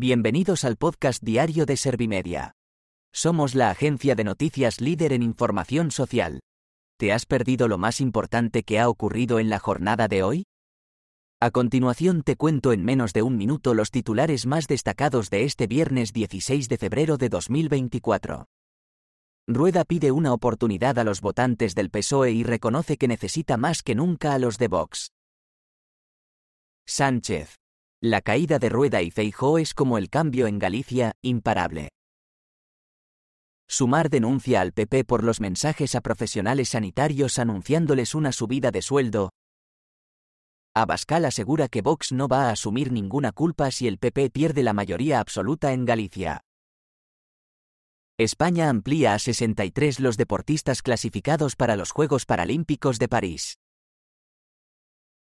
Bienvenidos al podcast diario de Servimedia. Somos la agencia de noticias líder en información social. ¿Te has perdido lo más importante que ha ocurrido en la jornada de hoy? A continuación te cuento en menos de un minuto los titulares más destacados de este viernes 16 de febrero de 2024. Rueda pide una oportunidad a los votantes del PSOE y reconoce que necesita más que nunca a los de Vox. Sánchez. La caída de Rueda y Feijó es como el cambio en Galicia, imparable. Sumar denuncia al PP por los mensajes a profesionales sanitarios anunciándoles una subida de sueldo. Abascal asegura que Vox no va a asumir ninguna culpa si el PP pierde la mayoría absoluta en Galicia. España amplía a 63 los deportistas clasificados para los Juegos Paralímpicos de París.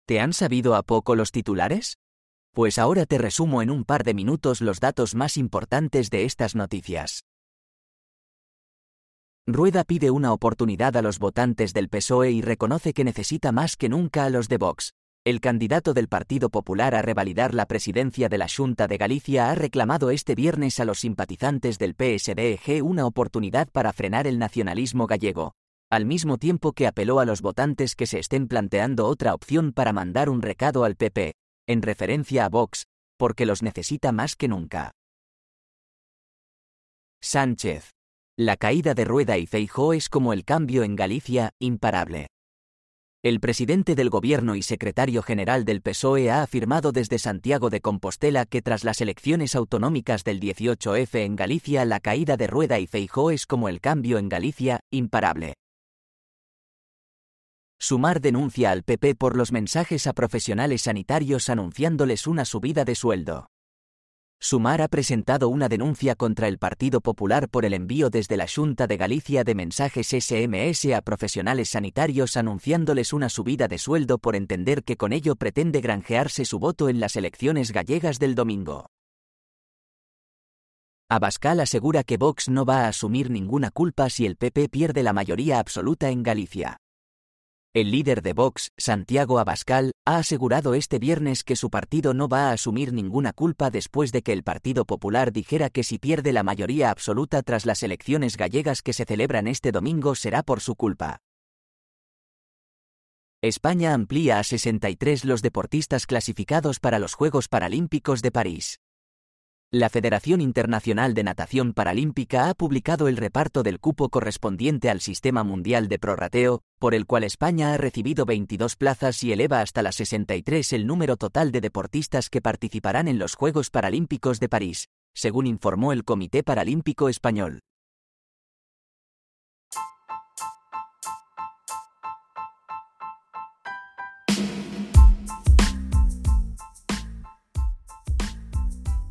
¿Te han sabido a poco los titulares? Pues ahora te resumo en un par de minutos los datos más importantes de estas noticias. Rueda pide una oportunidad a los votantes del PSOE y reconoce que necesita más que nunca a los de Vox. El candidato del Partido Popular a revalidar la presidencia de la Junta de Galicia ha reclamado este viernes a los simpatizantes del PSDG una oportunidad para frenar el nacionalismo gallego, al mismo tiempo que apeló a los votantes que se estén planteando otra opción para mandar un recado al PP, en referencia a Vox, porque los necesita más que nunca. Sánchez. La caída de Rueda y Feijó es como el cambio en Galicia, imparable. El presidente del gobierno y secretario general del PSOE ha afirmado desde Santiago de Compostela que tras las elecciones autonómicas del 18F en Galicia la caída de Rueda y Feijó es como el cambio en Galicia, imparable. Sumar denuncia al PP por los mensajes a profesionales sanitarios anunciándoles una subida de sueldo. Sumar ha presentado una denuncia contra el Partido Popular por el envío desde la Junta de Galicia de mensajes SMS a profesionales sanitarios anunciándoles una subida de sueldo por entender que con ello pretende granjearse su voto en las elecciones gallegas del domingo. Abascal asegura que Vox no va a asumir ninguna culpa si el PP pierde la mayoría absoluta en Galicia. El líder de Vox, Santiago Abascal, ha asegurado este viernes que su partido no va a asumir ninguna culpa después de que el Partido Popular dijera que si pierde la mayoría absoluta tras las elecciones gallegas que se celebran este domingo será por su culpa. España amplía a 63 los deportistas clasificados para los Juegos Paralímpicos de París. La Federación Internacional de Natación Paralímpica ha publicado el reparto del cupo correspondiente al Sistema Mundial de Prorrateo, por el cual España ha recibido 22 plazas y eleva hasta las 63 el número total de deportistas que participarán en los Juegos Paralímpicos de París, según informó el Comité Paralímpico Español.